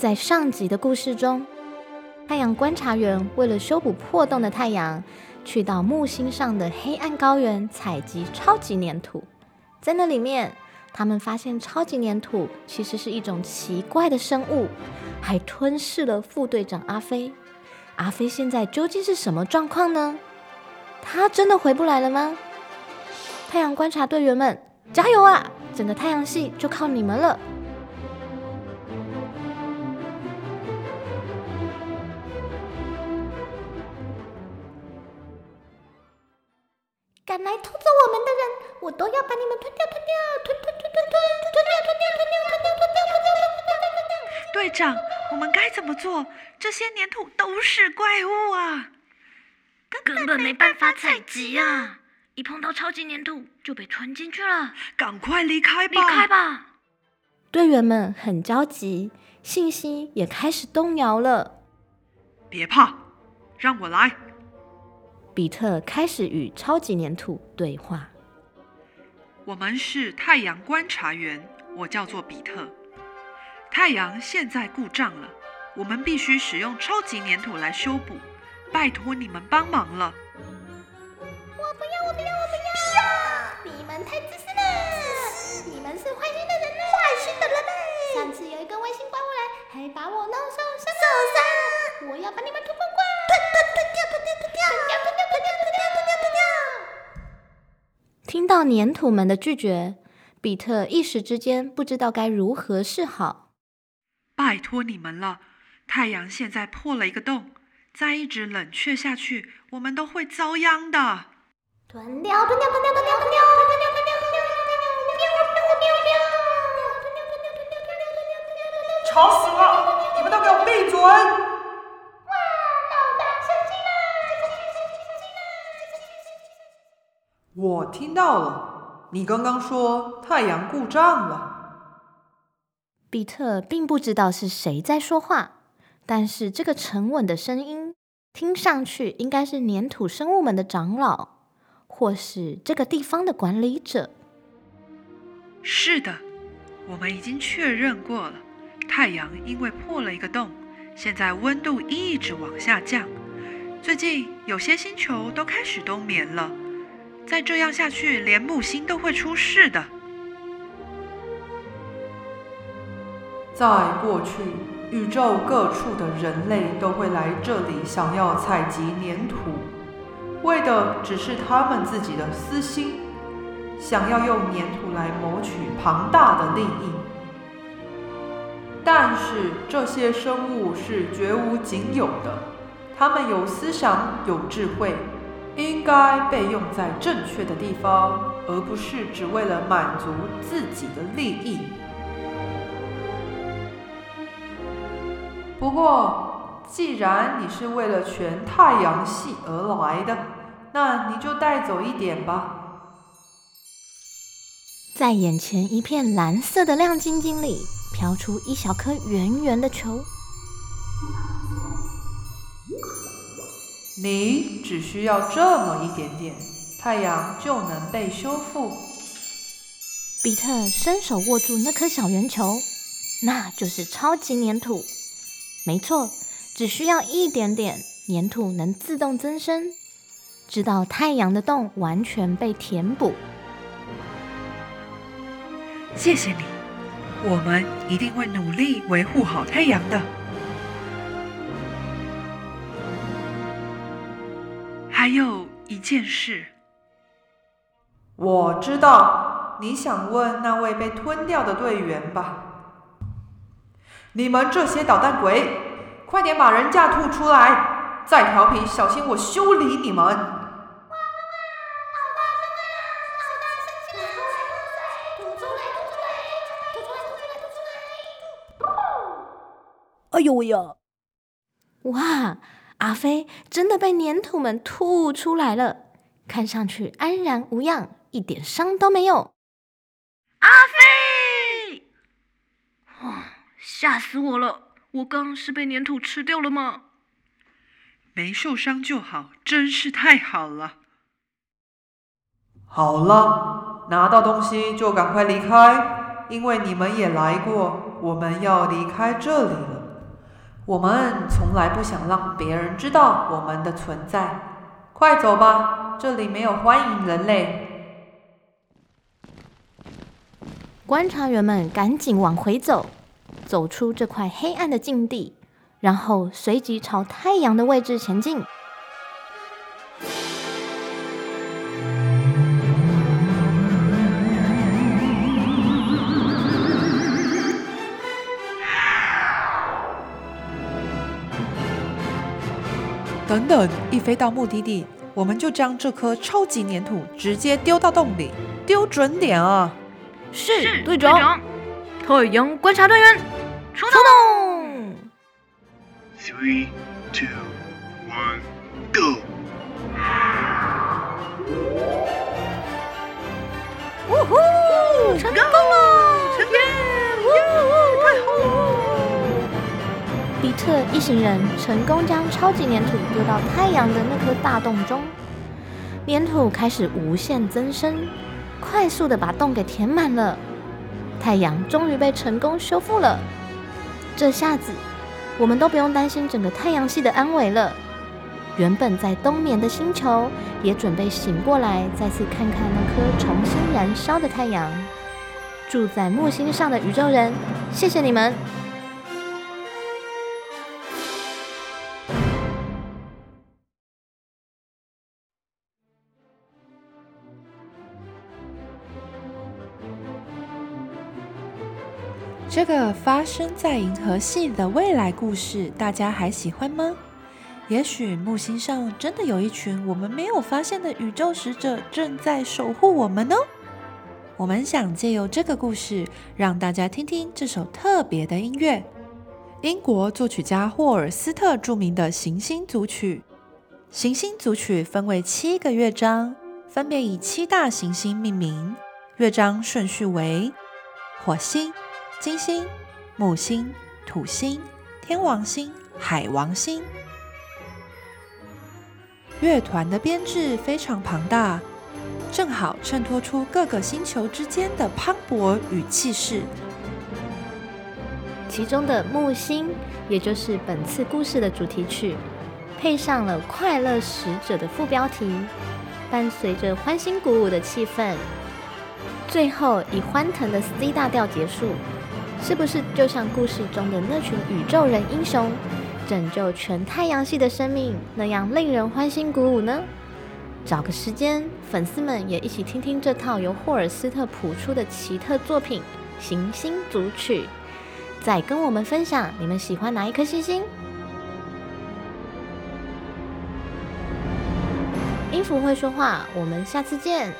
在上集的故事中，太阳观察员为了修补破洞的太阳，去到木星上的黑暗高原采集超级粘土。在那里面，他们发现超级粘土其实是一种奇怪的生物，还吞噬了副队长阿飞。阿飞现在究竟是什么状况呢？他真的回不来了吗？太阳观察队员们，加油啊！整个太阳系就靠你们了。敢来偷走我们的人，我都要把你们吞掉、吞掉、吞吞吞吞吞吞掉、吞掉、吞掉、吞掉、吞掉、吞掉、吞掉、吞掉、吞掉！队长，我们该怎么做？这些粘土都是怪物啊，根本没办法采集啊！一碰到超级粘土就被吞进去了，赶快离开吧！离开吧！队员们很着急，信心也开始动摇了。别怕，让我来。比特开始与超级粘土对话。我们是太阳观察员，我叫做比特。太阳现在故障了，我们必须使用超级粘土来修补。拜托你们帮忙了。我不要，我不要，我不要！你们太自私了！你们是坏心的人呢！坏心的人类！上次有一个外星怪物来，还把我弄受伤。受伤！我要把你们听到粘土们的拒绝，比特一时之间不知道该如何是好。拜托你们了，太阳现在破了一个洞，再一直冷却下去，我们都会遭殃的。吞掉，吞掉，吞掉，吞掉，吞掉。吵死了！你们都给我闭嘴！我听到了，你刚刚说太阳故障了。比特并不知道是谁在说话，但是这个沉稳的声音听上去应该是粘土生物们的长老，或是这个地方的管理者。是的，我们已经确认过了。太阳因为破了一个洞，现在温度一直往下降。最近有些星球都开始冬眠了，再这样下去，连木星都会出事的。在过去，宇宙各处的人类都会来这里，想要采集粘土，为的只是他们自己的私心，想要用粘土来谋取庞大的利益。但是这些生物是绝无仅有的，他们有思想，有智慧，应该被用在正确的地方，而不是只为了满足自己的利益。不过，既然你是为了全太阳系而来的，那你就带走一点吧。在眼前一片蓝色的亮晶晶里，飘出一小颗圆圆的球。你只需要这么一点点，太阳就能被修复。比特伸手握住那颗小圆球，那就是超级粘土。没错，只需要一点点粘土，能自动增生，直到太阳的洞完全被填补。谢谢你，我们一定会努力维护好太阳的。还有一件事，我知道你想问那位被吞掉的队员吧？你们这些捣蛋鬼，快点把人架吐出来！再调皮，小心我修理你们！哎呦喂呀！哇，阿飞真的被粘土们吐出来了，看上去安然无恙，一点伤都没有。阿飞！哇，吓死我了！我刚是被粘土吃掉了吗？没受伤就好，真是太好了。好了，拿到东西就赶快离开，因为你们也来过，我们要离开这里了。我们从来不想让别人知道我们的存在。快走吧，这里没有欢迎人类。观察员们赶紧往回走，走出这块黑暗的境地，然后随即朝太阳的位置前进。等等，一飞到目的地，我们就将这颗超级粘土直接丢到洞里，丢准点啊！是队长，太阳观察队员出动。Three, two, one, go！呜呼，成功特一行人成功将超级粘土丢到太阳的那颗大洞中，粘土开始无限增生。快速的把洞给填满了，太阳终于被成功修复了。这下子，我们都不用担心整个太阳系的安危了。原本在冬眠的星球也准备醒过来，再次看看那颗重新燃烧的太阳。住在木星上的宇宙人，谢谢你们。这个发生在银河系的未来故事，大家还喜欢吗？也许木星上真的有一群我们没有发现的宇宙使者正在守护我们呢。我们想借由这个故事，让大家听听这首特别的音乐——英国作曲家霍尔斯特著名的行星组曲。行星组曲分为七个乐章，分别以七大行星命名，乐章顺序为火星。金星、木星、土星、天王星、海王星。乐团的编制非常庞大，正好衬托出各个星球之间的磅礴与气势。其中的木星，也就是本次故事的主题曲，配上了“快乐使者”的副标题，伴随着欢欣鼓舞的气氛，最后以欢腾的 C 大调结束。是不是就像故事中的那群宇宙人英雄，拯救全太阳系的生命那样令人欢欣鼓舞呢？找个时间，粉丝们也一起听听这套由霍尔斯特谱出的奇特作品《行星组曲》，再跟我们分享你们喜欢哪一颗星星。音符会说话，我们下次见。